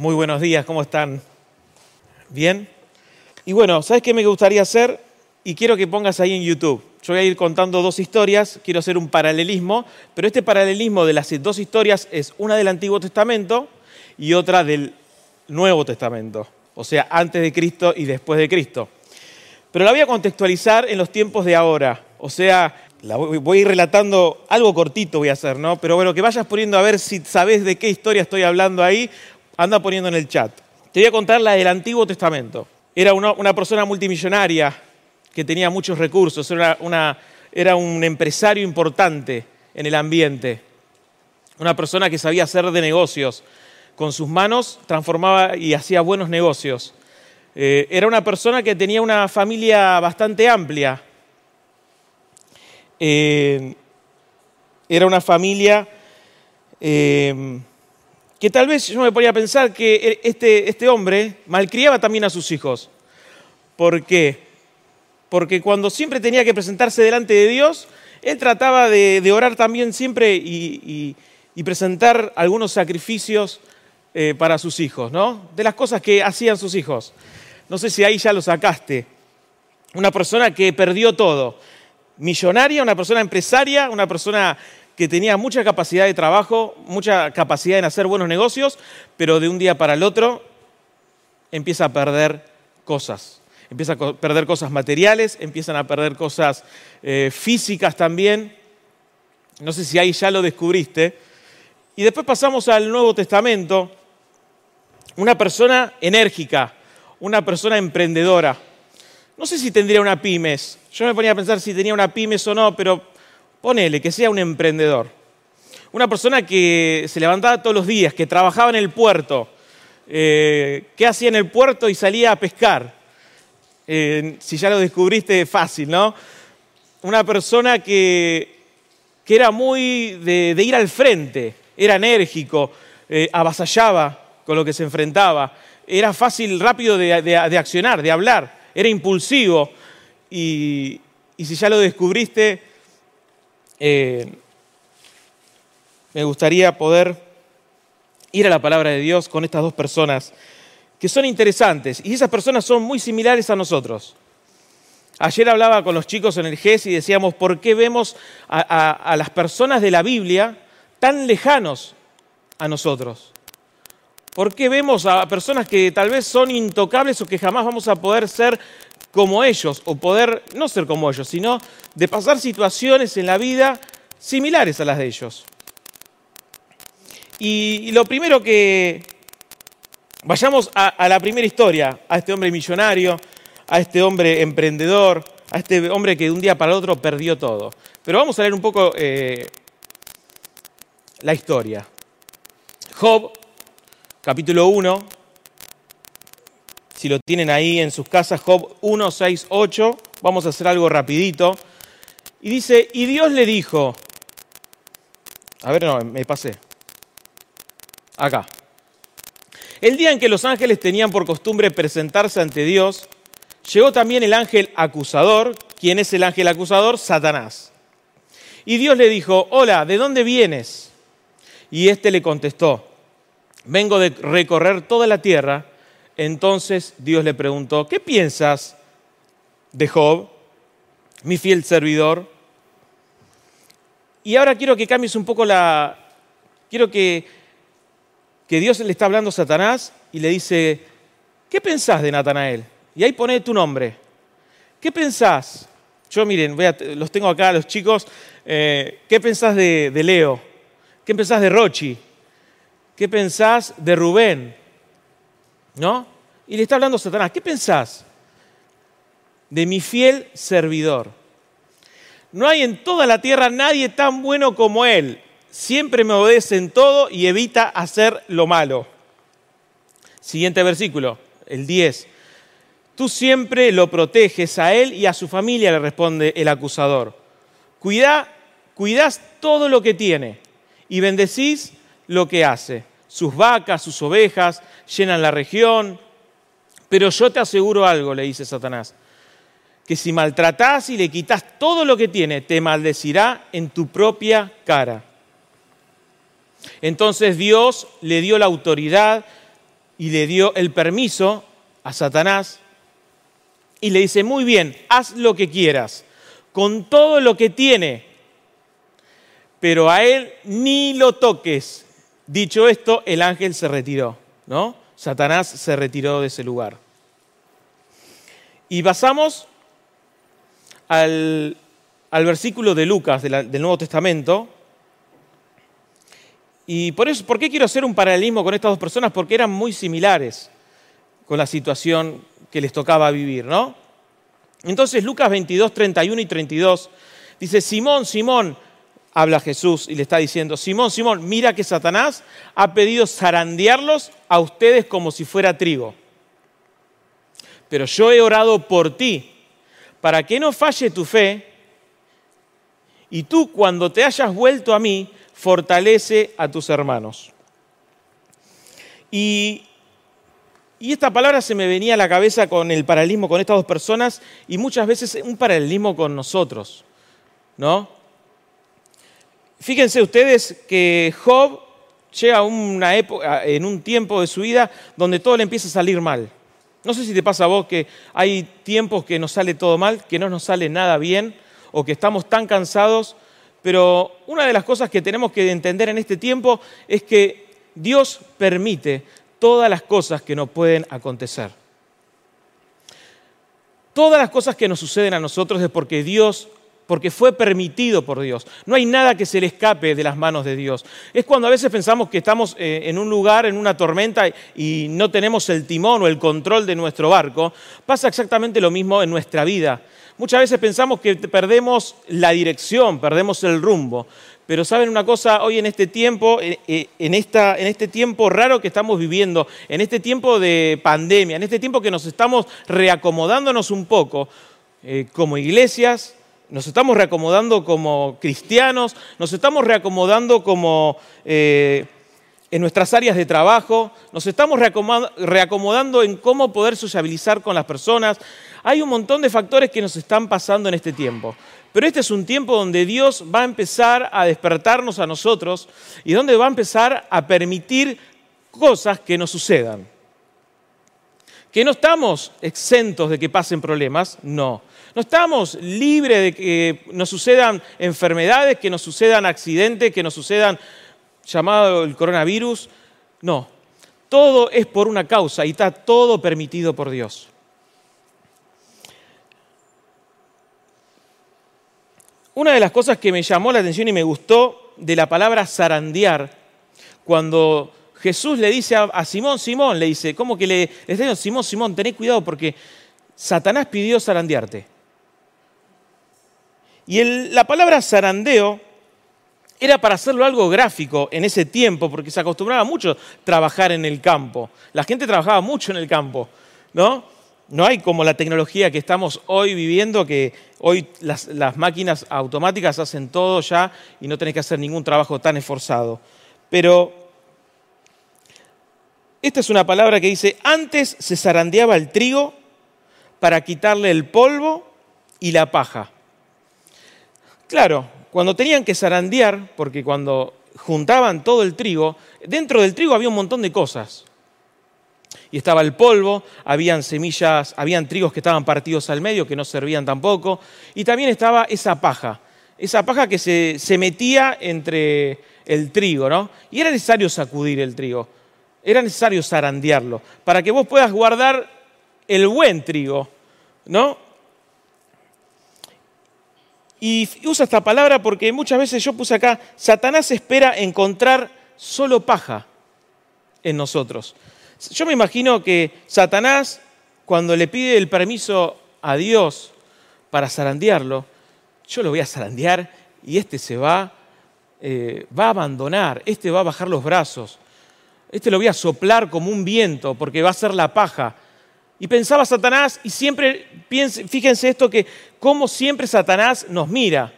Muy buenos días, ¿cómo están? ¿Bien? Y bueno, ¿sabes qué me gustaría hacer? Y quiero que pongas ahí en YouTube. Yo voy a ir contando dos historias, quiero hacer un paralelismo, pero este paralelismo de las dos historias es una del Antiguo Testamento y otra del Nuevo Testamento, o sea, antes de Cristo y después de Cristo. Pero la voy a contextualizar en los tiempos de ahora, o sea, la voy a ir relatando, algo cortito voy a hacer, ¿no? Pero bueno, que vayas poniendo a ver si sabes de qué historia estoy hablando ahí, anda poniendo en el chat. Te voy a contar la del Antiguo Testamento. Era una, persona multimillonaria que tenía muchos recursos, era, era un empresario importante en el ambiente, una persona que sabía hacer de negocios. Con sus manos transformaba y hacía buenos negocios. Eh, era una persona que tenía una familia bastante amplia, eh, era una familia eh, que tal vez yo me ponía a pensar que este, este hombre malcriaba también a sus hijos. ¿Por qué? Porque cuando siempre tenía que presentarse delante de Dios, él trataba de, orar también siempre y, presentar algunos sacrificios eh, para sus hijos, ¿no? De las cosas que hacían sus hijos. No sé si ahí ya lo sacaste. Una persona que perdió todo millonaria, una persona empresaria, una persona que tenía mucha capacidad de trabajo, mucha capacidad en hacer buenos negocios, pero de un día para el otro empieza a perder cosas. Empieza a perder cosas materiales, empiezan a perder cosas eh, físicas también. No sé si ahí ya lo descubriste. Y después pasamos al Nuevo Testamento. Una persona enérgica, una persona emprendedora. No sé si tendría una pymes, yo me ponía a pensar si tenía una pymes o no, pero ponele que sea un emprendedor. Una persona que se levantaba todos los días, que trabajaba en el puerto, eh, que hacía en el puerto y salía a pescar. Eh, si ya lo descubriste, fácil, ¿no? Una persona que, que era muy de, ir al frente, era enérgico, eh, avasallaba con lo que se enfrentaba, era fácil, rápido de accionar, de hablar, era impulsivo y, si ya lo descubriste, eh, me gustaría poder ir a la palabra de Dios con estas dos personas que son interesantes y esas personas son muy similares a nosotros. Ayer hablaba con los chicos en el GES y decíamos, ¿por qué vemos a, las personas de la Biblia tan lejanos a nosotros? ¿Por qué vemos a personas que tal vez son intocables o que jamás vamos a poder ser como ellos, o poder no ser como ellos, sino de pasar situaciones en la vida similares a las de ellos. Y, lo primero que... Vayamos a, la primera historia, a este hombre millonario, a este hombre emprendedor, a este hombre que de un día para el otro perdió todo. Pero vamos a leer un poco eh, la historia. Job, capítulo 1, si lo tienen ahí en sus casas, Job 1, 6, 8. Vamos a hacer algo rapidito. Y dice, y Dios le dijo, a ver, no, me pasé. Acá. El día en que los ángeles tenían por costumbre presentarse ante Dios, llegó también el ángel acusador. ¿Quién es el ángel acusador? Satanás. Y Dios le dijo, hola, ¿de dónde vienes? Y éste le contestó, vengo de recorrer toda la tierra entonces Dios le preguntó, ¿qué piensas de Job, mi fiel servidor? Y ahora quiero que cambies un poco la... Quiero que, que Dios le está hablando a Satanás y le dice, ¿qué pensás de Natanael? Y ahí pone tu nombre. ¿Qué pensás? Yo miren, los tengo acá los chicos. Eh, ¿Qué pensás de, de Leo? ¿Qué pensás de Rochi? ¿Qué pensás de Rubén? ¿No? Y le está hablando Satanás, ¿qué pensás de mi fiel servidor? No hay en toda la tierra nadie tan bueno como él. Siempre me obedece en todo y evita hacer lo malo. Siguiente versículo, el 10. Tú siempre lo proteges a él y a su familia, le responde el acusador. Cuida, todo lo que tiene y bendecís lo que hace sus vacas, sus ovejas, llenan la región. Pero yo te aseguro algo, le dice Satanás, que si maltratás y le quitas todo lo que tiene, te maldecirá en tu propia cara. Entonces Dios le dio la autoridad y le dio el permiso a Satanás y le dice, muy bien, haz lo que quieras, con todo lo que tiene, pero a él ni lo toques. Dicho esto, el ángel se retiró, ¿no? Satanás se retiró de ese lugar. Y pasamos al, versículo de Lucas del Nuevo Testamento. Y por eso, ¿por qué quiero hacer un paralelismo con estas dos personas? Porque eran muy similares con la situación que les tocaba vivir, ¿no? Entonces Lucas 22, 31 y 32 dice, Simón, Simón, habla Jesús y le está diciendo, Simón, Simón, mira que Satanás ha pedido zarandearlos a ustedes como si fuera trigo. Pero yo he orado por ti, para que no falle tu fe, y tú cuando te hayas vuelto a mí, fortalece a tus hermanos. Y, y esta palabra se me venía a la cabeza con el paralelismo con estas dos personas y muchas veces un paralelismo con nosotros, ¿no? Fíjense ustedes que Job llega a una época, en un tiempo de su vida donde todo le empieza a salir mal. No sé si te pasa a vos que hay tiempos que nos sale todo mal, que no nos sale nada bien o que estamos tan cansados, pero una de las cosas que tenemos que entender en este tiempo es que Dios permite todas las cosas que nos pueden acontecer. Todas las cosas que nos suceden a nosotros es porque Dios porque fue permitido por Dios. No hay nada que se le escape de las manos de Dios. Es cuando a veces pensamos que estamos eh, en un lugar, en una tormenta, y no tenemos el timón o el control de nuestro barco. Pasa exactamente lo mismo en nuestra vida. Muchas veces pensamos que perdemos la dirección, perdemos el rumbo. Pero saben una cosa, hoy en este tiempo, eh, eh, en, esta, en este tiempo raro que estamos viviendo, en este tiempo de pandemia, en este tiempo que nos estamos reacomodándonos un poco, como iglesias, nos estamos reacomodando como cristianos, nos estamos reacomodando como eh, en nuestras áreas de trabajo, nos estamos reacomodando en cómo poder sociabilizar con las personas. Hay un montón de factores que nos están pasando en este tiempo. Pero este es un tiempo donde Dios va a empezar a despertarnos a nosotros y donde va a empezar a permitir cosas que nos sucedan. Que no estamos exentos de que pasen problemas, no. No estamos libres de que nos sucedan enfermedades, que nos sucedan accidentes, que nos sucedan llamado el coronavirus. No, todo es por una causa y está todo permitido por Dios. Una de las cosas que me llamó la atención y me gustó de la palabra zarandear, cuando Jesús le dice a, Simón, Simón, le dice, ¿cómo que le, le está Simón, Simón, tené cuidado porque Satanás pidió zarandearte. Y la palabra zarandeo era para hacerlo algo gráfico en ese tiempo, porque se acostumbraba mucho trabajar en el campo. La gente trabajaba mucho en el campo, ¿no? No hay como la tecnología que estamos hoy viviendo, que hoy las, las máquinas automáticas hacen todo ya y no tenés que hacer ningún trabajo tan esforzado. Pero esta es una palabra que dice, antes se zarandeaba el trigo para quitarle el polvo y la paja. Claro, cuando tenían que zarandear, porque cuando juntaban todo el trigo, dentro del trigo había un montón de cosas. Y estaba el polvo, habían semillas, habían trigos que estaban partidos al medio, que no servían tampoco, y también estaba esa paja, esa paja que se, se metía entre el trigo, ¿no? Y era necesario sacudir el trigo, era necesario zarandearlo, para que vos puedas guardar el buen trigo, ¿no? Y usa esta palabra porque muchas veces yo puse acá, Satanás espera encontrar solo paja en nosotros. Yo me imagino que Satanás, cuando le pide el permiso a Dios para zarandearlo, yo lo voy a zarandear y este se va, eh, va a abandonar, este va a bajar los brazos, este lo voy a soplar como un viento porque va a ser la paja y pensaba Satanás, y siempre, fíjense esto, que cómo siempre Satanás nos mira.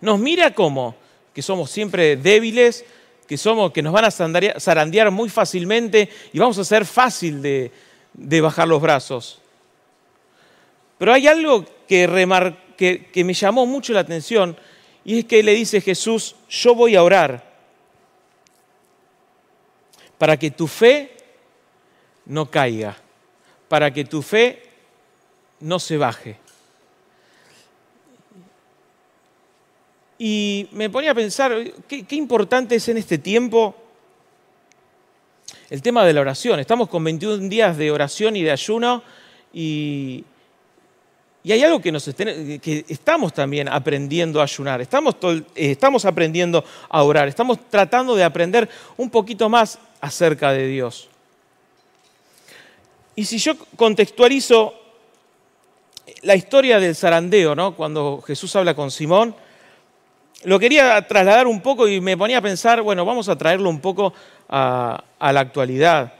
Nos mira como que somos siempre débiles, que, somos, que nos van a zarandear muy fácilmente y vamos a ser fácil de, de bajar los brazos. Pero hay algo que, que, que me llamó mucho la atención y es que le dice Jesús, yo voy a orar para que tu fe no caiga, para que tu fe no se baje. Y me ponía a pensar, ¿qué, importante es en este tiempo el tema de la oración? Estamos con 21 días de oración y de ayuno y, hay algo que, nos que estamos también aprendiendo a ayunar, estamos, eh, estamos aprendiendo a orar, estamos tratando de aprender un poquito más acerca de Dios. Y si yo contextualizo la historia del zarandeo, ¿no? cuando Jesús habla con Simón, lo quería trasladar un poco y me ponía a pensar, bueno, vamos a traerlo un poco a, la actualidad.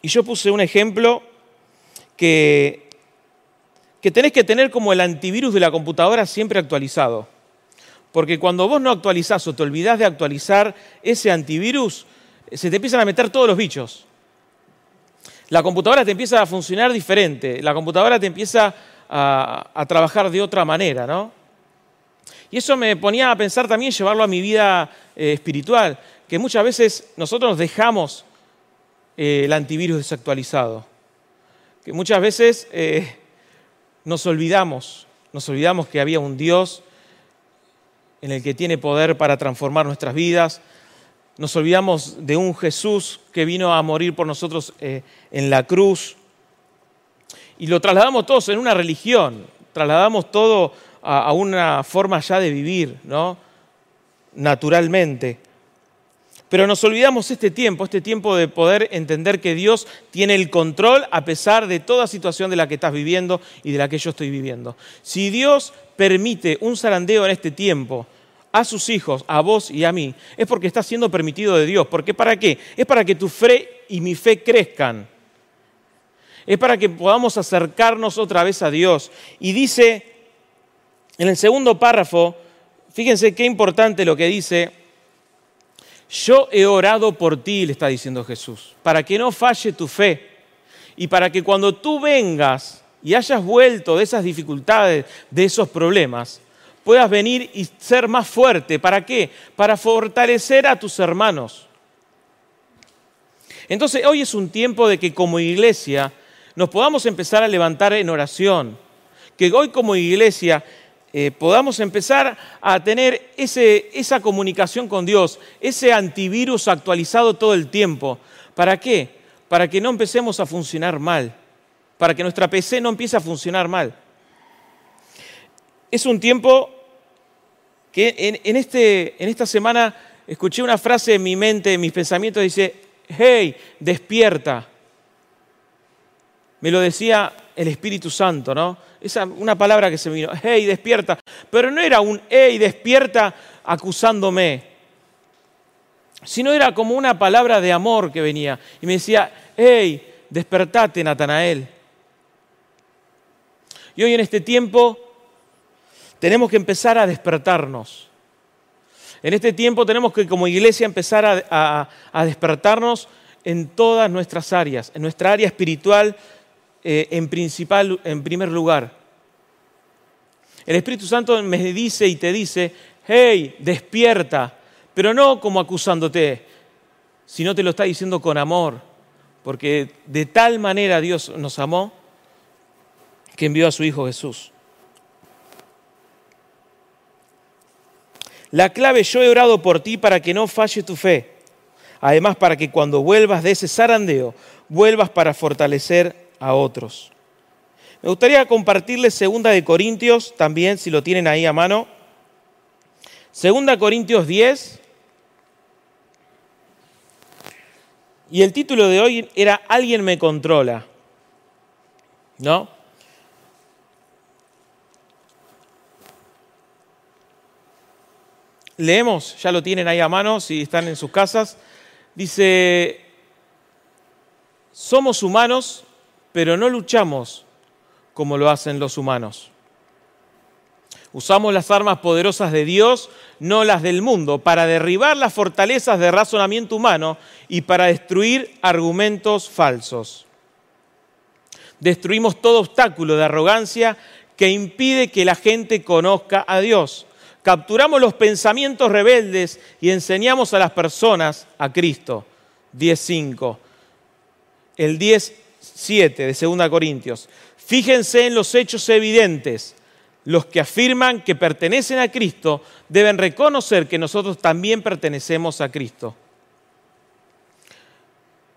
Y yo puse un ejemplo que, que tenés que tener como el antivirus de la computadora siempre actualizado. Porque cuando vos no actualizás o te olvidás de actualizar ese antivirus, se te empiezan a meter todos los bichos. La computadora te empieza a funcionar diferente, la computadora te empieza a, trabajar de otra manera, ¿no? Y eso me ponía a pensar también llevarlo a mi vida eh, espiritual, que muchas veces nosotros dejamos eh, el antivirus desactualizado, que muchas veces eh, nos olvidamos, nos olvidamos que había un Dios en el que tiene poder para transformar nuestras vidas, nos olvidamos de un Jesús que vino a morir por nosotros en la cruz, y lo trasladamos todos en una religión, trasladamos todo a, una forma ya de vivir, ¿no? Naturalmente. Pero nos olvidamos este tiempo, este tiempo de poder entender que Dios tiene el control a pesar de toda situación de la que estás viviendo y de la que yo estoy viviendo. Si Dios permite un zarandeo en este tiempo a sus hijos, a vos y a mí, es porque está siendo permitido de Dios. ¿Por qué? ¿Para qué? Es para que tu fe y mi fe crezcan. Es para que podamos acercarnos otra vez a Dios. Y dice en el segundo párrafo, fíjense qué importante lo que dice. Yo he orado por ti, le está diciendo Jesús, para que no falle tu fe y para que cuando tú vengas y hayas vuelto de esas dificultades, de esos problemas, puedas venir y ser más fuerte. ¿Para qué? Para fortalecer a tus hermanos. Entonces hoy es un tiempo de que como iglesia nos podamos empezar a levantar en oración. Que hoy como iglesia eh, podamos empezar a tener esa comunicación con Dios, ese antivirus actualizado todo el tiempo. ¿Para qué? Para que no empecemos a funcionar mal, para que nuestra PC no empiece a funcionar mal. Es un tiempo que en, este, en esta semana escuché una frase en mi mente, en mis pensamientos, dice, hey, despierta. Me lo decía el Espíritu Santo, ¿no? Esa una palabra que se me vino, hey, despierta. Pero no era un hey, despierta acusándome, sino era como una palabra de amor que venía y me decía, hey, despertate, Natanael. Y hoy en este tiempo tenemos que empezar a despertarnos. En este tiempo tenemos que como iglesia empezar a, despertarnos en todas nuestras áreas, en nuestra área espiritual, eh, en, principal, en primer lugar. El Espíritu Santo me dice y te dice, hey, despierta, pero no como acusándote, sino te lo está diciendo con amor, porque de tal manera Dios nos amó que envió a su Hijo Jesús. La clave, yo he orado por ti para que no falle tu fe. Además, para que cuando vuelvas de ese zarandeo, vuelvas para fortalecer a otros. Me gustaría compartirles Segunda de Corintios también, si lo tienen ahí a mano. Segunda Corintios 10. Y el título de hoy era Alguien me controla. ¿No? Leemos, ya lo tienen ahí a mano, si están en sus casas. Dice, somos humanos pero no luchamos como lo hacen los humanos. Usamos las armas poderosas de Dios, no las del mundo, para derribar las fortalezas de razonamiento humano y para destruir argumentos falsos. Destruimos todo obstáculo de arrogancia que impide que la gente conozca a Dios. Capturamos los pensamientos rebeldes y enseñamos a las personas a Cristo. 10.5. el 10.7 de 2 Corintios. Fíjense en los hechos evidentes. Los que afirman que pertenecen a Cristo deben reconocer que nosotros también pertenecemos a Cristo.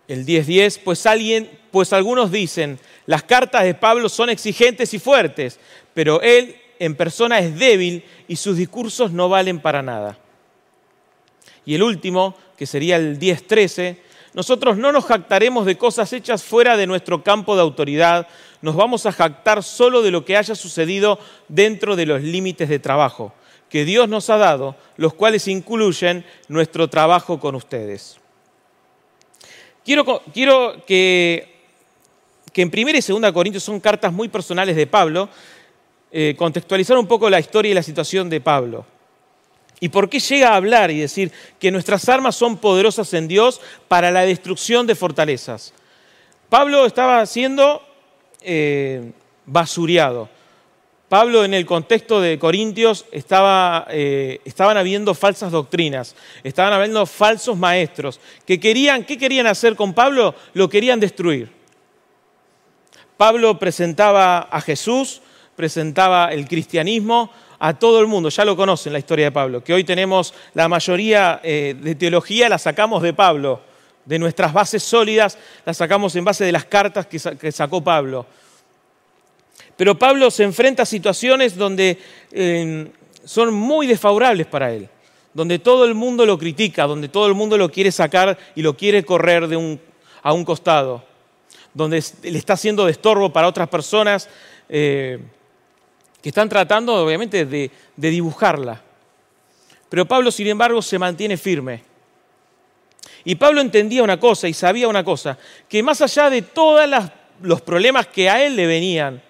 El 10.10, pues, alguien, pues algunos dicen, las cartas de Pablo son exigentes y fuertes, pero él en persona es débil y sus discursos no valen para nada. Y el último, que sería el 10.13, nosotros no nos jactaremos de cosas hechas fuera de nuestro campo de autoridad, nos vamos a jactar solo de lo que haya sucedido dentro de los límites de trabajo que Dios nos ha dado, los cuales incluyen nuestro trabajo con ustedes. Quiero, quiero que, que, en 1 y 2 Corintios son cartas muy personales de Pablo, eh, contextualizar un poco la historia y la situación de Pablo. ¿Y por qué llega a hablar y decir que nuestras armas son poderosas en Dios para la destrucción de fortalezas? Pablo estaba siendo eh, basureado. Pablo en el contexto de Corintios estaba, eh, estaban habiendo falsas doctrinas, estaban habiendo falsos maestros que querían, ¿qué querían hacer con Pablo? Lo querían destruir. Pablo presentaba a Jesús, presentaba el cristianismo, a todo el mundo. Ya lo conocen la historia de Pablo, que hoy tenemos la mayoría eh, de teología, la sacamos de Pablo, de nuestras bases sólidas, la sacamos en base de las cartas que, sacó Pablo. Pero Pablo se enfrenta a situaciones donde eh, son muy desfavorables para él, donde todo el mundo lo critica, donde todo el mundo lo quiere sacar y lo quiere correr a un costado, donde le está haciendo de estorbo para otras personas. Eh, que están tratando obviamente de, dibujarla. Pero Pablo, sin embargo, se mantiene firme. Y Pablo entendía una cosa y sabía una cosa, que más allá de todos los problemas que a él le venían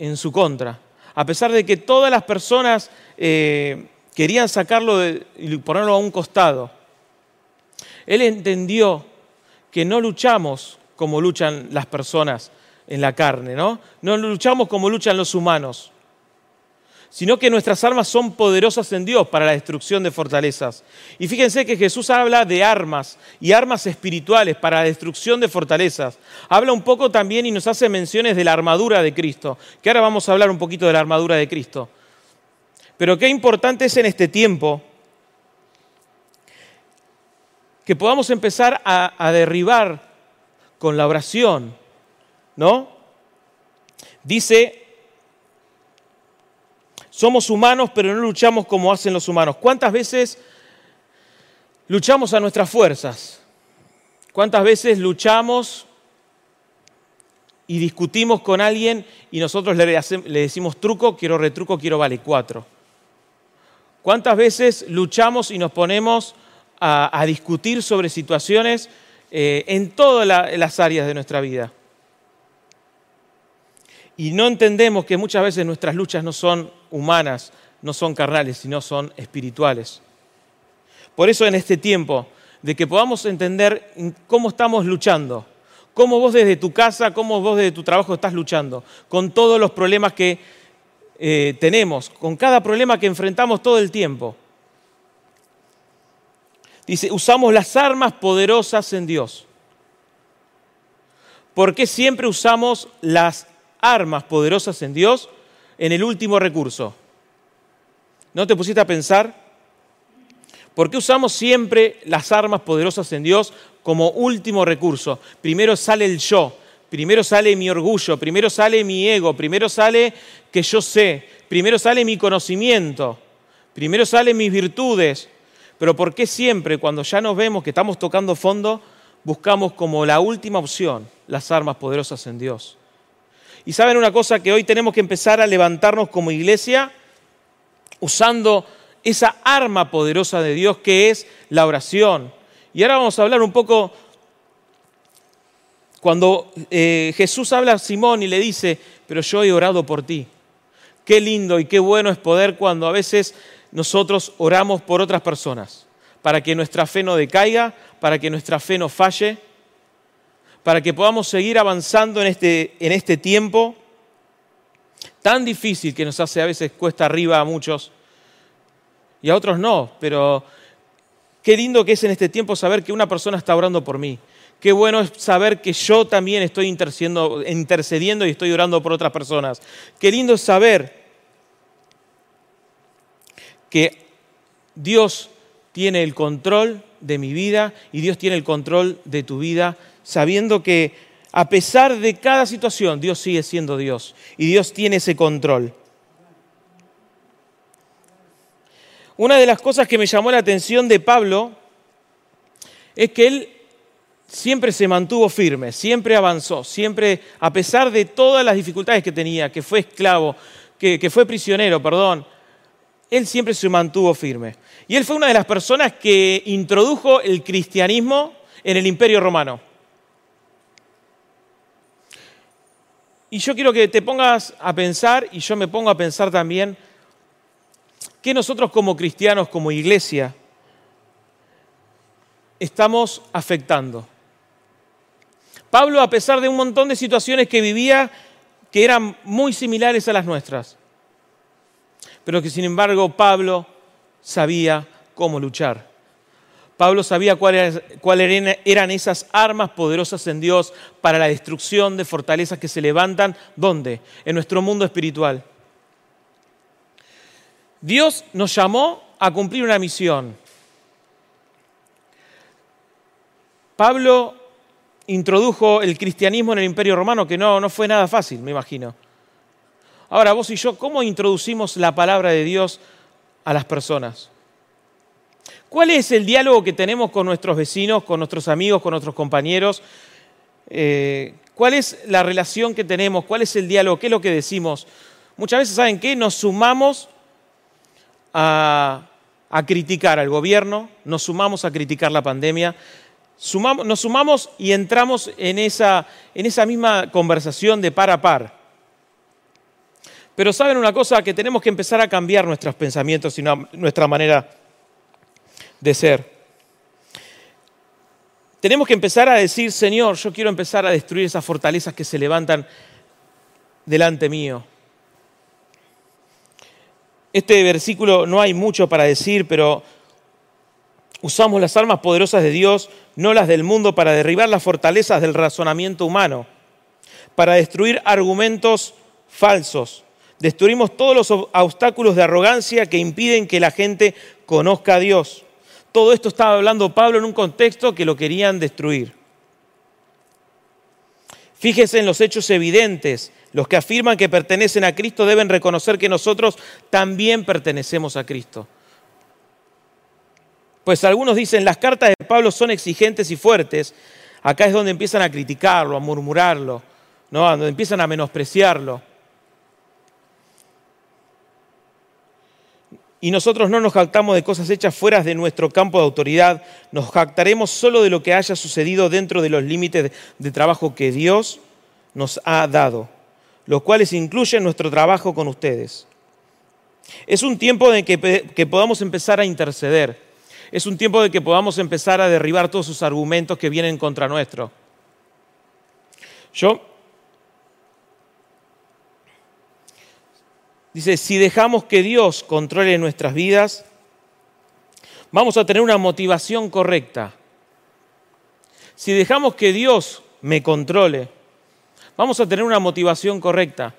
en su contra, a pesar de que todas las personas eh, querían sacarlo y ponerlo a un costado, él entendió que no luchamos como luchan las personas en la carne, ¿no? No luchamos como luchan los humanos, sino que nuestras armas son poderosas en Dios para la destrucción de fortalezas. Y fíjense que Jesús habla de armas y armas espirituales para la destrucción de fortalezas. Habla un poco también y nos hace menciones de la armadura de Cristo, que ahora vamos a hablar un poquito de la armadura de Cristo. Pero qué importante es en este tiempo que podamos empezar a, a derribar con la oración ¿no? Dice, somos humanos, pero no luchamos como hacen los humanos. ¿Cuántas veces luchamos a nuestras fuerzas? ¿Cuántas veces luchamos y discutimos con alguien y nosotros le, decimos truco, quiero retruco, quiero vale cuatro? ¿Cuántas veces luchamos y nos ponemos a, discutir sobre situaciones eh, en todas las áreas de nuestra vida? Y no entendemos que muchas veces nuestras luchas no son humanas, no son carnales, sino son espirituales. Por eso en este tiempo, de que podamos entender cómo estamos luchando, cómo vos desde tu casa, cómo vos desde tu trabajo estás luchando, con todos los problemas que eh, tenemos, con cada problema que enfrentamos todo el tiempo. Dice, usamos las armas poderosas en Dios. ¿Por qué siempre usamos las armas poderosas en Dios en el último recurso. ¿No te pusiste a pensar? ¿Por qué usamos siempre las armas poderosas en Dios como último recurso? Primero sale el yo, primero sale mi orgullo, primero sale mi ego, primero sale que yo sé, primero sale mi conocimiento, primero salen mis virtudes. Pero ¿por qué siempre cuando ya nos vemos que estamos tocando fondo, buscamos como la última opción las armas poderosas en Dios? Y saben una cosa que hoy tenemos que empezar a levantarnos como iglesia usando esa arma poderosa de Dios que es la oración. Y ahora vamos a hablar un poco cuando eh, Jesús habla a Simón y le dice, pero yo he orado por ti. Qué lindo y qué bueno es poder cuando a veces nosotros oramos por otras personas, para que nuestra fe no decaiga, para que nuestra fe no falle para que podamos seguir avanzando en este, en este tiempo tan difícil que nos hace a veces cuesta arriba a muchos y a otros no, pero qué lindo que es en este tiempo saber que una persona está orando por mí, Qué bueno es saber que yo también estoy intercediendo y estoy orando por otras personas. Qué lindo es saber que Dios tiene el control de mi vida y Dios tiene el control de tu vida, sabiendo que a pesar de cada situación, Dios sigue siendo Dios y Dios tiene ese control. Una de las cosas que me llamó la atención de Pablo es que él siempre se mantuvo firme, siempre avanzó, siempre, a pesar de todas las dificultades que tenía, que fue esclavo, que, fue prisionero, perdón, él siempre se mantuvo firme. Y él fue una de las personas que introdujo el cristianismo en el imperio romano. Y yo quiero que te pongas a pensar, y yo me pongo a pensar también, que nosotros como cristianos, como iglesia, estamos afectando. Pablo, a pesar de un montón de situaciones que vivía que eran muy similares a las nuestras, pero que sin embargo Pablo sabía cómo luchar. Pablo sabía cuáles eran esas armas poderosas en Dios para la destrucción de fortalezas que se levantan, ¿dónde? En nuestro mundo espiritual. Dios nos llamó a cumplir una misión. Pablo introdujo el cristianismo en el imperio romano, que no, no fue nada fácil, me imagino. Ahora, vos y yo, ¿cómo introducimos la palabra de Dios a las personas? ¿Cuál es el diálogo que tenemos con nuestros vecinos, con nuestros amigos, con nuestros compañeros? Eh, ¿Cuál es la relación que tenemos? ¿Cuál es el diálogo? ¿Qué es lo que decimos? Muchas veces, ¿saben qué? Nos sumamos a, criticar al gobierno, nos sumamos a criticar la pandemia, nos sumamos y entramos en esa, en esa misma conversación de par a par. Pero saben una cosa, que tenemos que empezar a cambiar nuestros pensamientos y nuestra manera de ser. Tenemos que empezar a decir, Señor, yo quiero empezar a destruir esas fortalezas que se levantan delante mío. Este versículo no hay mucho para decir, pero usamos las armas poderosas de Dios, no las del mundo, para derribar las fortalezas del razonamiento humano, para destruir argumentos falsos. Destruimos todos los obstáculos de arrogancia que impiden que la gente conozca a Dios. Todo esto estaba hablando Pablo en un contexto que lo querían destruir. Fíjese en los hechos evidentes los que afirman que pertenecen a Cristo deben reconocer que nosotros también pertenecemos a Cristo. Pues algunos dicen, las cartas de Pablo son exigentes y fuertes. Acá es donde empiezan a criticarlo, a murmurarlo, ¿no? donde empiezan a menospreciarlo. Y nosotros no nos jactamos de cosas hechas fuera de nuestro campo de autoridad, nos jactaremos solo de lo que haya sucedido dentro de los límites de trabajo que Dios nos ha dado los cuales incluyen nuestro trabajo con ustedes. Es un tiempo de que, podamos empezar a interceder. Es un tiempo de que podamos empezar a derribar todos esos argumentos que vienen contra nuestro. Yo Dice, si dejamos que Dios controle nuestras vidas, vamos a tener una motivación correcta. Si dejamos que Dios me controle, vamos a tener una motivación correcta.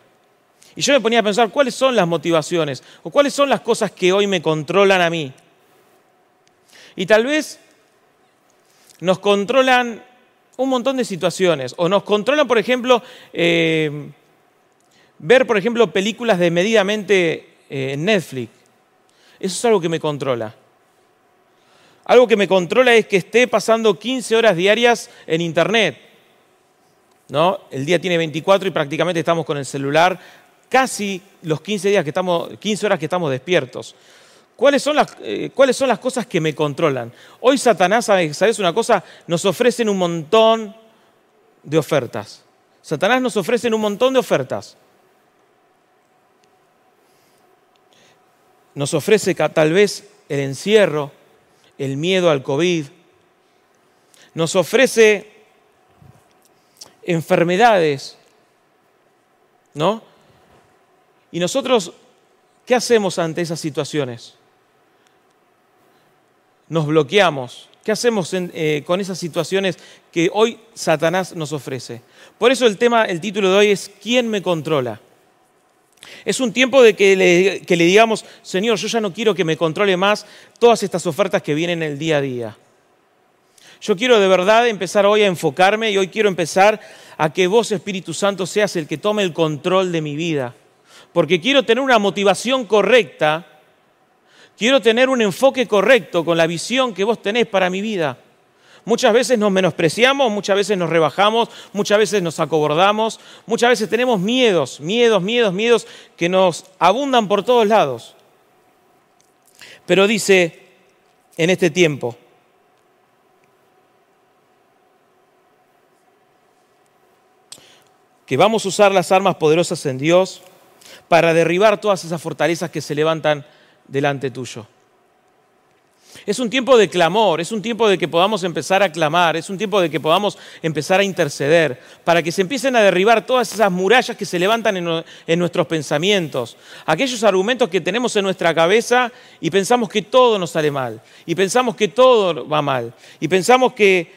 Y yo me ponía a pensar cuáles son las motivaciones o cuáles son las cosas que hoy me controlan a mí. Y tal vez nos controlan un montón de situaciones o nos controlan, por ejemplo, eh, ver, por ejemplo, películas de medidamente eh, en Netflix. Eso es algo que me controla. Algo que me controla es que esté pasando 15 horas diarias en Internet el día tiene 24 y prácticamente estamos con el celular casi los 15 días que estamos, 15 horas que estamos despiertos. ¿Cuáles son, las, eh, ¿Cuáles son las cosas que me controlan? Hoy Satanás, ¿sabes una cosa? Nos ofrecen un montón de ofertas. Satanás nos ofrece un montón de ofertas. Nos ofrece tal vez el encierro, el miedo al COVID. Nos ofrece enfermedades, ¿no? Y nosotros, ¿qué hacemos ante esas situaciones? Nos bloqueamos, ¿Qué hacemos eh, con esas situaciones que hoy Satanás nos ofrece? Por eso el tema, el título de hoy es ¿Quién me controla? Es un tiempo de que le, digamos, Señor, yo ya no quiero que me controle más todas estas ofertas que vienen el día a día. Yo quiero de verdad empezar hoy a enfocarme y hoy quiero empezar a que vos, Espíritu Santo, seas el que tome el control de mi vida. Porque quiero tener una motivación correcta Quiero tener un enfoque correcto con la visión que vos tenés para mi vida. Muchas veces nos menospreciamos, muchas veces nos rebajamos, muchas veces nos acobardamos, muchas veces tenemos miedos, miedos, miedos, miedos que nos abundan por todos lados. Pero dice en este tiempo, que vamos a usar las armas poderosas en Dios para derribar todas esas fortalezas que se levantan delante tuyo. Es un tiempo de clamor, es un tiempo de que podamos empezar a clamar, es un tiempo de que podamos empezar a interceder, para que se empiecen a derribar todas esas murallas que se levantan en, nuestros pensamientos, aquellos argumentos que tenemos en nuestra cabeza y pensamos que todo nos sale mal, y pensamos que todo va mal, y pensamos que,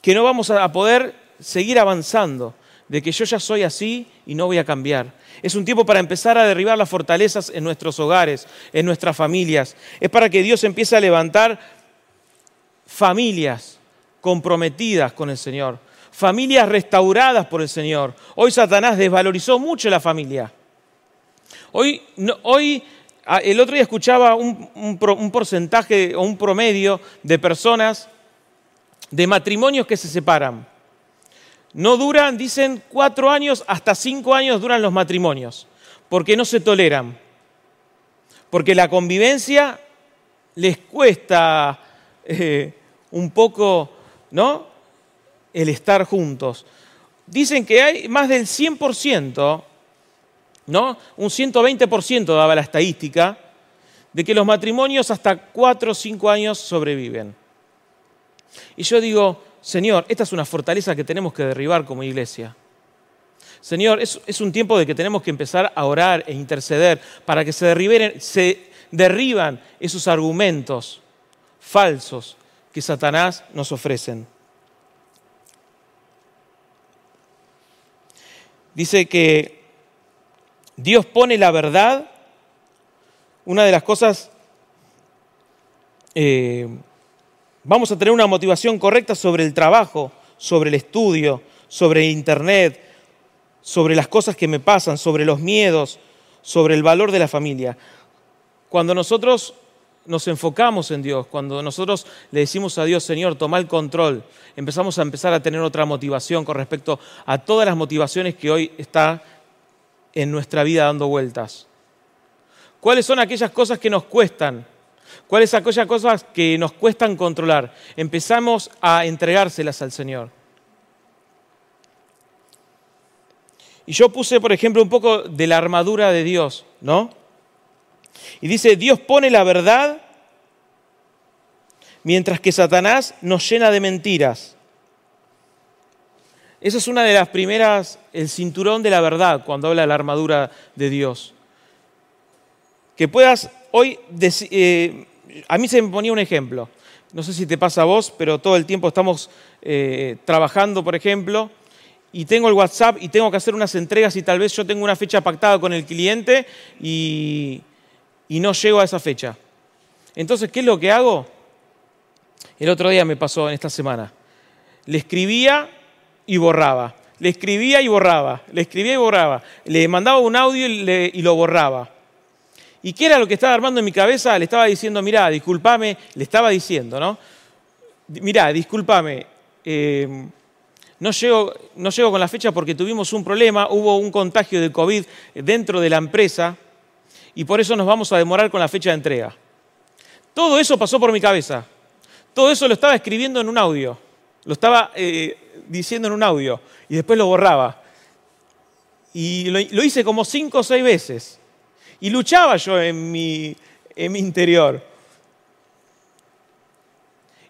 que no vamos a poder seguir avanzando, de que yo ya soy así y no voy a cambiar. Es un tiempo para empezar a derribar las fortalezas en nuestros hogares, en nuestras familias. Es para que Dios empiece a levantar familias comprometidas con el Señor, familias restauradas por el Señor. Hoy Satanás desvalorizó mucho la familia. Hoy, hoy ah, el otro día escuchaba un, un porcentaje o un promedio de personas, de matrimonios que se separan. No duran, dicen, cuatro años, hasta cinco años duran los matrimonios, porque no se toleran, porque la convivencia les cuesta eh, un poco, ¿no? El estar juntos. Dicen que hay más del 100%, ¿no? Un 120% daba la estadística, de que los matrimonios hasta cuatro o cinco años sobreviven. Y yo digo, Señor, esta es una fortaleza que tenemos que derribar como iglesia. Señor, es, un tiempo de que tenemos que empezar a orar e interceder para que se, se derriban esos argumentos falsos que Satanás nos ofrecen. Dice que Dios pone la verdad, una de las cosas eh, Vamos a tener una motivación correcta sobre el trabajo, sobre el estudio, sobre Internet, sobre las cosas que me pasan, sobre los miedos, sobre el valor de la familia. Cuando nosotros nos enfocamos en Dios, cuando nosotros le decimos a Dios, Señor, toma el control, empezamos a empezar a tener otra motivación con respecto a todas las motivaciones que hoy está en nuestra vida dando vueltas. ¿Cuáles son aquellas cosas que nos cuestan? ¿Cuáles aquellas cosas que nos cuestan controlar? Empezamos a entregárselas al Señor. Y yo puse, por ejemplo, un poco de la armadura de Dios, ¿no? Y dice, Dios pone la verdad mientras que Satanás nos llena de mentiras. Esa es una de las primeras, el cinturón de la verdad, cuando habla de la armadura de Dios. Que puedas hoy eh, a mí se me ponía un ejemplo. No sé si te pasa a vos, pero todo el tiempo estamos eh, trabajando, por ejemplo, y tengo el WhatsApp y tengo que hacer unas entregas y tal vez yo tengo una fecha pactada con el cliente y, y no llego a esa fecha. Entonces, ¿qué es lo que hago? El otro día me pasó en esta semana. Le escribía y borraba. Le escribía y borraba. Le escribía y borraba. Le mandaba un audio y lo borraba. ¿Y qué era lo que estaba armando en mi cabeza? Le estaba diciendo, mirá, discúlpame, le estaba diciendo, ¿no? Mirá, discúlpame, eh, no, llego, no llego con la fecha porque tuvimos un problema, hubo un contagio de COVID dentro de la empresa y por eso nos vamos a demorar con la fecha de entrega. Todo eso pasó por mi cabeza. Todo eso lo estaba escribiendo en un audio. Lo estaba eh, diciendo en un audio y después lo borraba. Y lo hice como cinco o seis veces. Y luchaba yo en mi, en mi interior.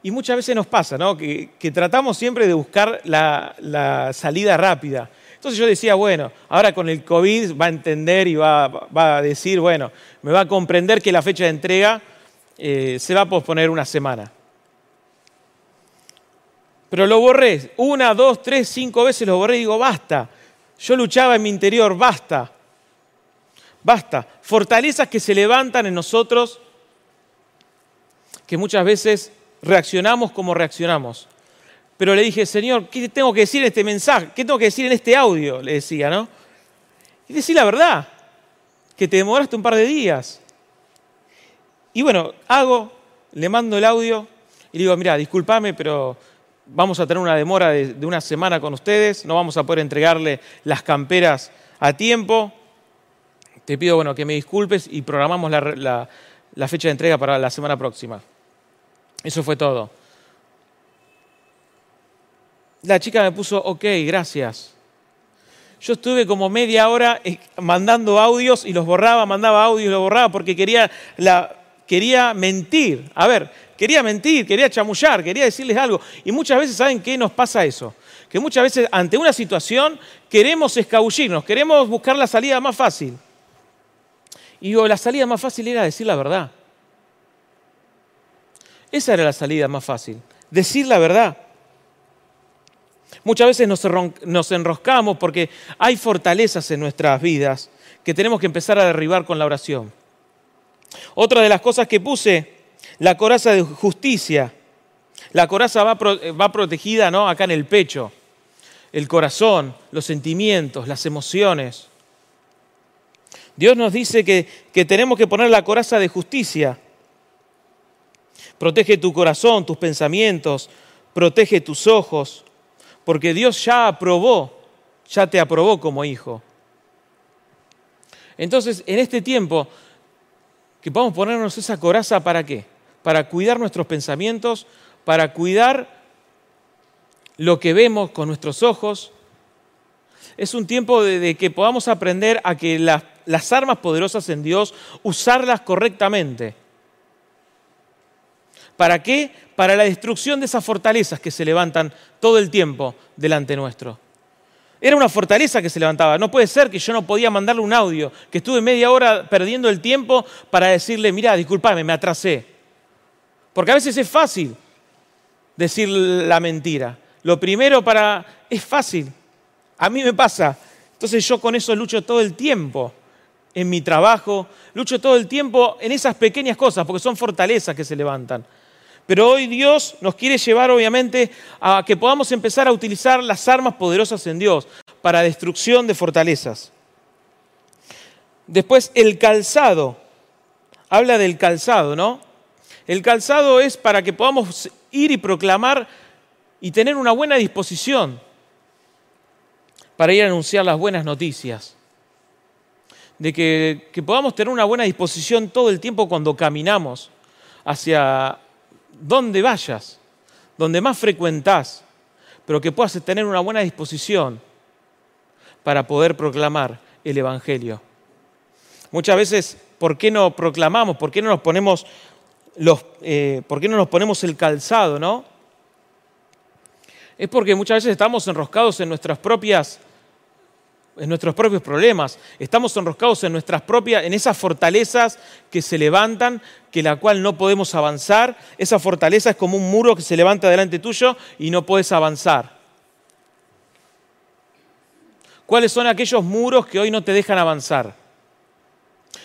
Y muchas veces nos pasa, ¿no? Que, tratamos siempre de buscar la, salida rápida. Entonces yo decía, bueno, ahora con el COVID va a entender y va, a decir, bueno, me va a comprender que la fecha de entrega eh, se va a posponer una semana. Pero lo borré, una, dos, tres, cinco veces lo borré y digo, basta. Yo luchaba en mi interior, basta. Basta. Fortalezas que se levantan en nosotros, que muchas veces reaccionamos como reaccionamos. Pero le dije, Señor, ¿qué tengo que decir en este mensaje? ¿Qué tengo que decir en este audio? Le decía, ¿no? Y decir la verdad, que te demoraste un par de días. Y bueno, hago, le mando el audio y le digo, mira, discúlpame, pero vamos a tener una demora de, una semana con ustedes, no vamos a poder entregarle las camperas a tiempo. Te pido bueno, que me disculpes y programamos la, fecha de entrega para la semana próxima. Eso fue todo. La chica me puso, ok, gracias. Yo estuve como media hora eh, mandando audios y los borraba, mandaba audios y los borraba porque quería, quería mentir. A ver, quería mentir, quería chamullar, quería decirles algo. Y muchas veces, ¿saben qué nos pasa eso? Que muchas veces ante una situación queremos escabullirnos, queremos buscar la salida más fácil. Y la salida más fácil era decir la verdad. Esa era la salida más fácil, decir la verdad. Muchas veces nos enroscamos porque hay fortalezas en nuestras vidas que tenemos que empezar a derribar con la oración. Otra de las cosas que puse, la coraza de justicia. La coraza va, protegida ¿no? acá en el pecho, el corazón, los sentimientos, las emociones. Dios nos dice que, que tenemos que poner la coraza de justicia. Protege tu corazón, tus pensamientos, protege tus ojos, porque Dios ya aprobó, ya te aprobó como hijo. Entonces, en este tiempo, que podamos ponernos esa coraza para qué? Para cuidar nuestros pensamientos, para cuidar lo que vemos con nuestros ojos. Es un tiempo de, que podamos aprender a que las armas poderosas en Dios, usarlas correctamente. ¿Para qué? Para la destrucción de esas fortalezas que se levantan todo el tiempo delante nuestro. Era una fortaleza que se levantaba. No puede ser que yo no podía mandarle un audio, que estuve media hora perdiendo el tiempo para decirle, mira, discúlpame, me atrasé. Porque a veces es fácil decir la mentira. Lo primero para... es fácil. A mí me pasa. Entonces yo con eso lucho todo el tiempo en mi trabajo, lucho todo el tiempo en esas pequeñas cosas, porque son fortalezas que se levantan. Pero hoy Dios nos quiere llevar obviamente a que podamos empezar a utilizar las armas poderosas en Dios para destrucción de fortalezas. Después el calzado. Habla del calzado, ¿no? El calzado es para que podamos ir y proclamar y tener una buena disposición para ir a anunciar las buenas noticias. De que, podamos tener una buena disposición todo el tiempo cuando caminamos hacia, donde vayas, donde más frecuentás, pero que puedas tener una buena disposición para poder proclamar el Evangelio. Muchas veces, ¿por qué no proclamamos? ¿Por qué no nos ponemos, los, eh, ¿por qué no nos ponemos el calzado? ¿no? Es porque muchas veces estamos enroscados en nuestras propias en nuestros propios problemas, estamos enroscados en nuestras propias, en esas fortalezas que se levantan, que la cual no podemos avanzar. Esa fortaleza es como un muro que se levanta delante tuyo y no puedes avanzar. ¿Cuáles son aquellos muros que hoy no te dejan avanzar?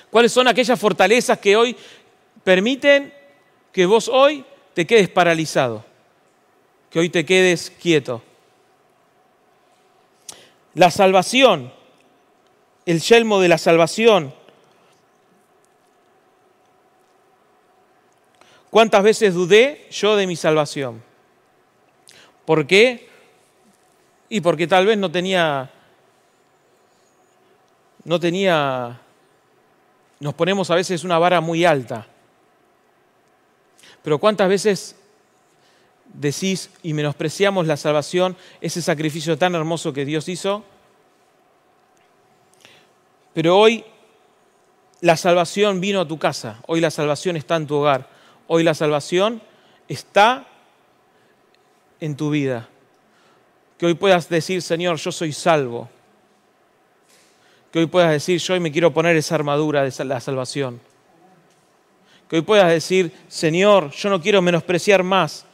¿Cuáles son aquellas fortalezas que hoy permiten que vos hoy te quedes paralizado? Que hoy te quedes quieto la salvación, el yelmo de la salvación. ¿Cuántas veces dudé yo de mi salvación? ¿Por qué? Y porque tal vez no tenía, no tenía, nos ponemos a veces una vara muy alta. Pero ¿cuántas veces decís y menospreciamos la salvación, ese sacrificio tan hermoso que Dios hizo. Pero hoy la salvación vino a tu casa, hoy la salvación está en tu hogar, hoy la salvación está en tu vida. Que hoy puedas decir, Señor, yo soy salvo. Que hoy puedas decir, yo hoy me quiero poner esa armadura de la salvación. Que hoy puedas decir, Señor, yo no quiero menospreciar más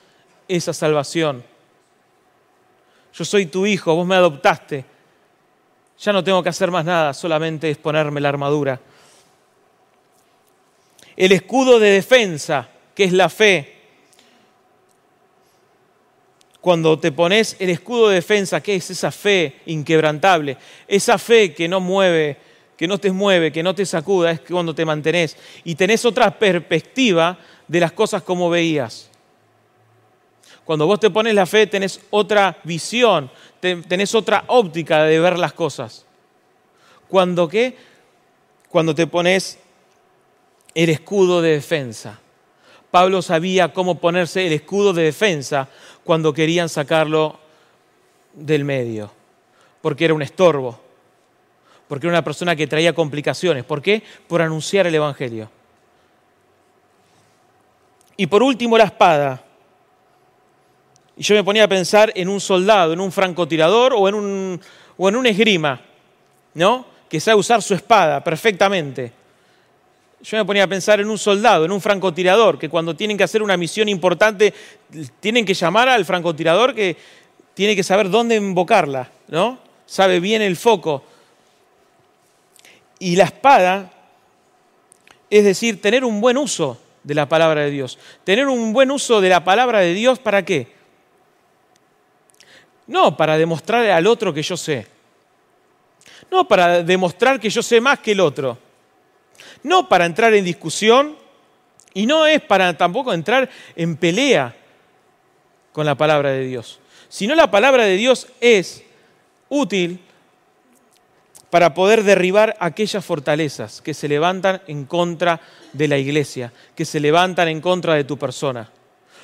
esa salvación. Yo soy tu hijo, vos me adoptaste. Ya no tengo que hacer más nada, solamente es ponerme la armadura. El escudo de defensa, que es la fe. Cuando te pones el escudo de defensa, ¿qué es esa fe inquebrantable? Esa fe que no mueve, que no te mueve, que no te sacuda, es cuando te mantenés y tenés otra perspectiva de las cosas como veías. Cuando vos te pones la fe, tenés otra visión, tenés otra óptica de ver las cosas. Cuando qué? Cuando te pones el escudo de defensa. Pablo sabía cómo ponerse el escudo de defensa cuando querían sacarlo del medio, porque era un estorbo, porque era una persona que traía complicaciones. ¿Por qué? Por anunciar el Evangelio. Y por último, la espada. Y yo me ponía a pensar en un soldado, en un francotirador o en un, o en un esgrima, ¿no? Que sabe usar su espada perfectamente. Yo me ponía a pensar en un soldado, en un francotirador, que cuando tienen que hacer una misión importante, tienen que llamar al francotirador que tiene que saber dónde invocarla, ¿no? Sabe bien el foco. Y la espada, es decir, tener un buen uso de la palabra de Dios. Tener un buen uso de la palabra de Dios, ¿para qué? No para demostrar al otro que yo sé. No para demostrar que yo sé más que el otro. No para entrar en discusión y no es para tampoco entrar en pelea con la palabra de Dios. Sino la palabra de Dios es útil para poder derribar aquellas fortalezas que se levantan en contra de la iglesia, que se levantan en contra de tu persona.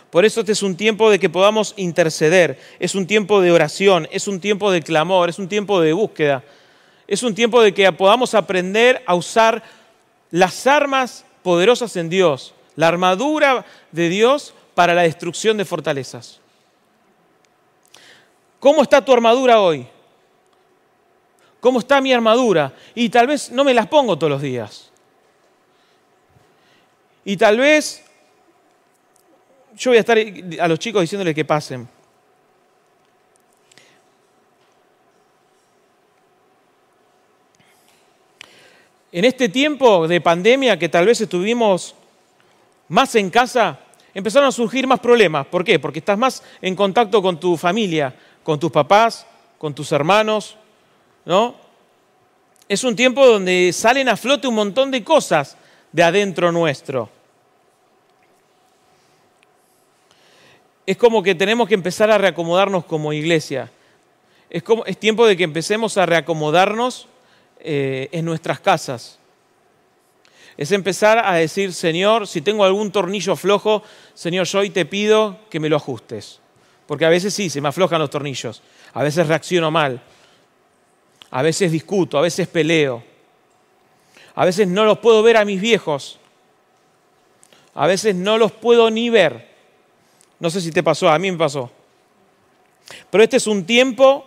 Por eso este es un tiempo de que podamos interceder, es un tiempo de oración, es un tiempo de clamor, es un tiempo de búsqueda, es un tiempo de que podamos aprender a usar las armas poderosas en Dios, la armadura de Dios para la destrucción de fortalezas. ¿Cómo está tu armadura hoy? ¿Cómo está mi armadura? Y tal vez no me las pongo todos los días. Y tal vez yo voy a estar a los chicos diciéndoles que pasen. En este tiempo de pandemia que tal vez estuvimos más en casa, empezaron a surgir más problemas. ¿Por qué? Porque estás más en contacto con tu familia, con tus papás, con tus hermanos, ¿no? Es un tiempo donde salen a flote un montón de cosas de adentro nuestro. Es como que tenemos que empezar a reacomodarnos como iglesia. Es, como, es tiempo de que empecemos a reacomodarnos eh, en nuestras casas. Es empezar a decir, Señor, si tengo algún tornillo flojo, Señor, yo hoy te pido que me lo ajustes. Porque a veces sí, se me aflojan los tornillos. A veces reacciono mal. A veces discuto, a veces peleo. A veces no los puedo ver a mis viejos. A veces no los puedo ni ver. No sé si te pasó, a mí me pasó. Pero este es un tiempo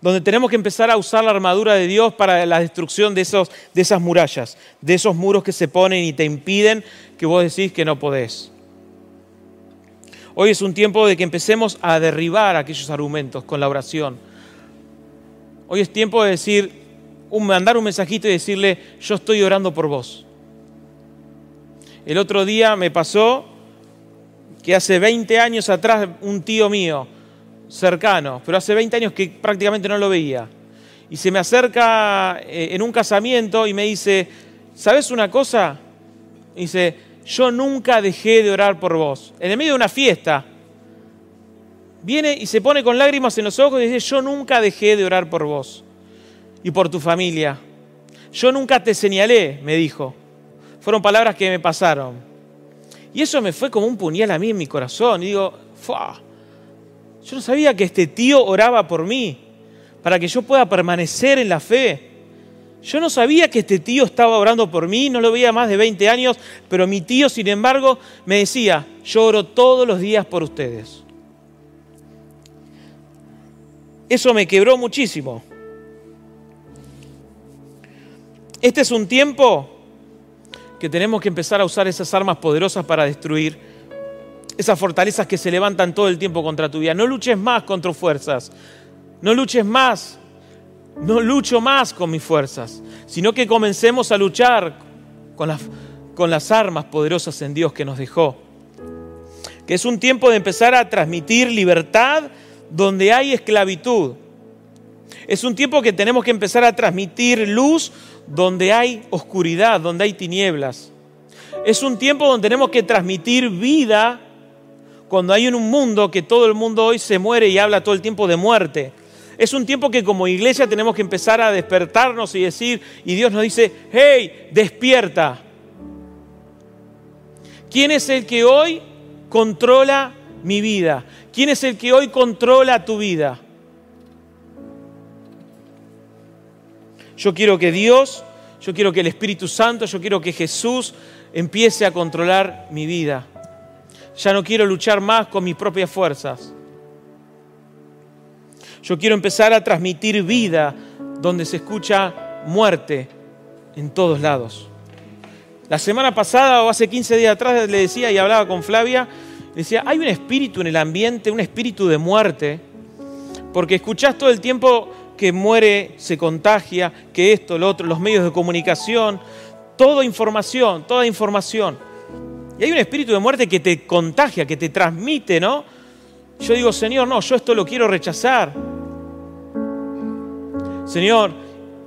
donde tenemos que empezar a usar la armadura de Dios para la destrucción de, esos, de esas murallas, de esos muros que se ponen y te impiden que vos decís que no podés. Hoy es un tiempo de que empecemos a derribar aquellos argumentos con la oración. Hoy es tiempo de decir, mandar un mensajito y decirle, yo estoy orando por vos. El otro día me pasó que hace 20 años atrás un tío mío, cercano, pero hace 20 años que prácticamente no lo veía, y se me acerca eh, en un casamiento y me dice, ¿sabes una cosa? dice, yo nunca dejé de orar por vos. En el medio de una fiesta, viene y se pone con lágrimas en los ojos y dice, yo nunca dejé de orar por vos y por tu familia. Yo nunca te señalé, me dijo. Fueron palabras que me pasaron. Y eso me fue como un puñal a mí en mi corazón. Y digo, yo no sabía que este tío oraba por mí, para que yo pueda permanecer en la fe. Yo no sabía que este tío estaba orando por mí, no lo veía más de 20 años, pero mi tío, sin embargo, me decía, yo oro todos los días por ustedes. Eso me quebró muchísimo. Este es un tiempo que tenemos que empezar a usar esas armas poderosas para destruir esas fortalezas que se levantan todo el tiempo contra tu vida. No luches más contra fuerzas, no luches más, no lucho más con mis fuerzas, sino que comencemos a luchar con las, con las armas poderosas en Dios que nos dejó. Que es un tiempo de empezar a transmitir libertad donde hay esclavitud. Es un tiempo que tenemos que empezar a transmitir luz donde hay oscuridad, donde hay tinieblas. Es un tiempo donde tenemos que transmitir vida cuando hay un mundo que todo el mundo hoy se muere y habla todo el tiempo de muerte. Es un tiempo que como iglesia tenemos que empezar a despertarnos y decir, y Dios nos dice, hey, despierta. ¿Quién es el que hoy controla mi vida? ¿Quién es el que hoy controla tu vida? Yo quiero que Dios, yo quiero que el Espíritu Santo, yo quiero que Jesús empiece a controlar mi vida. Ya no quiero luchar más con mis propias fuerzas. Yo quiero empezar a transmitir vida donde se escucha muerte en todos lados. La semana pasada o hace 15 días atrás le decía y hablaba con Flavia, decía, hay un espíritu en el ambiente, un espíritu de muerte, porque escuchás todo el tiempo que muere, se contagia, que esto, lo otro, los medios de comunicación, toda información, toda información. Y hay un espíritu de muerte que te contagia, que te transmite, ¿no? Yo digo, Señor, no, yo esto lo quiero rechazar. Señor,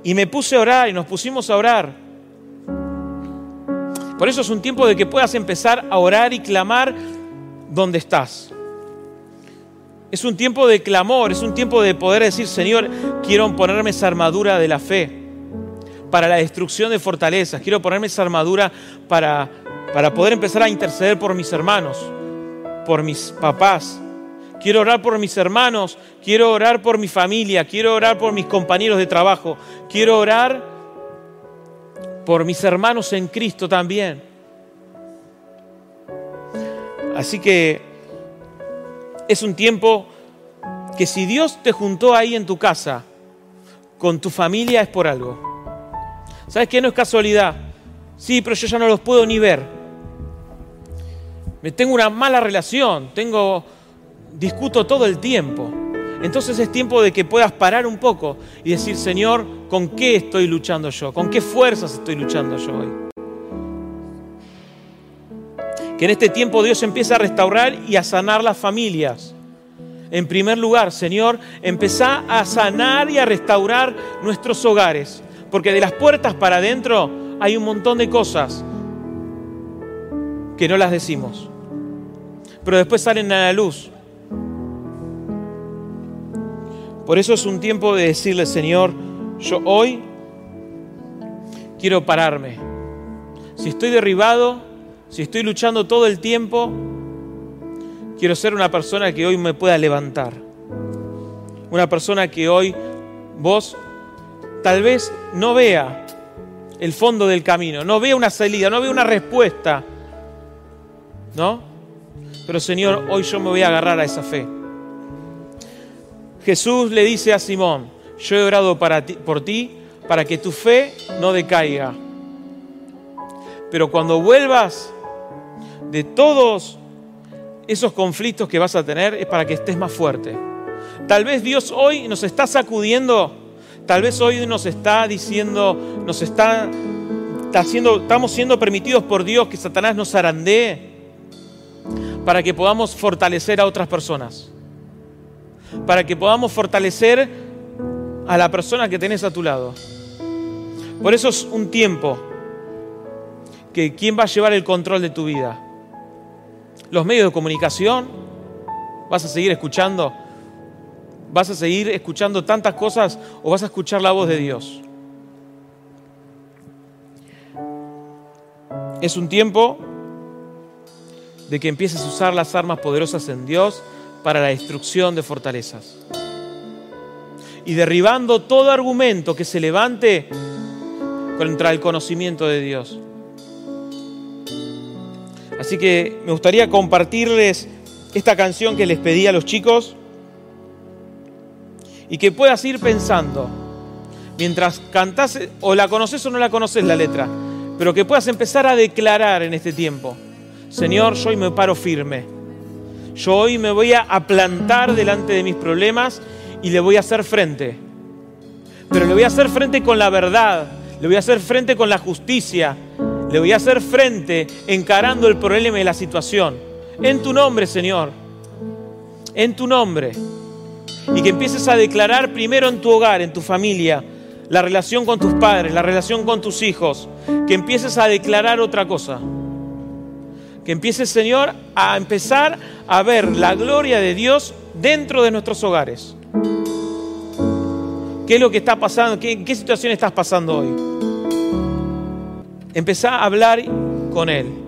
y me puse a orar y nos pusimos a orar. Por eso es un tiempo de que puedas empezar a orar y clamar donde estás. Es un tiempo de clamor, es un tiempo de poder decir, Señor, quiero ponerme esa armadura de la fe para la destrucción de fortalezas, quiero ponerme esa armadura para, para poder empezar a interceder por mis hermanos, por mis papás. Quiero orar por mis hermanos, quiero orar por mi familia, quiero orar por mis compañeros de trabajo, quiero orar por mis hermanos en Cristo también. Así que es un tiempo que si Dios te juntó ahí en tu casa, con tu familia, es por algo. ¿Sabes qué? No es casualidad. Sí, pero yo ya no los puedo ni ver. Me tengo una mala relación, tengo discuto todo el tiempo. Entonces es tiempo de que puedas parar un poco y decir, Señor, ¿con qué estoy luchando yo? ¿Con qué fuerzas estoy luchando yo hoy? Que en este tiempo Dios empieza a restaurar y a sanar las familias. En primer lugar, Señor, empezá a sanar y a restaurar nuestros hogares. Porque de las puertas para adentro hay un montón de cosas que no las decimos. Pero después salen a la luz. Por eso es un tiempo de decirle, Señor, yo hoy quiero pararme. Si estoy derribado, si estoy luchando todo el tiempo, quiero ser una persona que hoy me pueda levantar. Una persona que hoy vos tal vez no vea el fondo del camino, no vea una salida, no vea una respuesta. ¿No? Pero Señor, hoy yo me voy a agarrar a esa fe. Jesús le dice a Simón, yo he orado para ti, por ti para que tu fe no decaiga. Pero cuando vuelvas de todos esos conflictos que vas a tener es para que estés más fuerte. Tal vez Dios hoy nos está sacudiendo, tal vez hoy nos está diciendo, nos está, haciendo, estamos siendo permitidos por Dios que Satanás nos zarandee para que podamos fortalecer a otras personas, para que podamos fortalecer a la persona que tenés a tu lado. Por eso es un tiempo que quién va a llevar el control de tu vida los medios de comunicación, vas a seguir escuchando, vas a seguir escuchando tantas cosas o vas a escuchar la voz de Dios. Es un tiempo de que empieces a usar las armas poderosas en Dios para la destrucción de fortalezas. Y derribando todo argumento que se levante contra el conocimiento de Dios. Así que me gustaría compartirles esta canción que les pedí a los chicos y que puedas ir pensando mientras cantás, o la conoces o no la conoces la letra, pero que puedas empezar a declarar en este tiempo, Señor, yo hoy me paro firme. Yo hoy me voy a plantar delante de mis problemas y le voy a hacer frente. Pero le voy a hacer frente con la verdad, le voy a hacer frente con la justicia, le voy a hacer frente encarando el problema y la situación. En tu nombre, Señor. En tu nombre. Y que empieces a declarar primero en tu hogar, en tu familia, la relación con tus padres, la relación con tus hijos. Que empieces a declarar otra cosa. Que empieces, Señor, a empezar a ver la gloria de Dios dentro de nuestros hogares. ¿Qué es lo que está pasando? ¿Qué, qué situación estás pasando hoy? Empezá a hablar con Él.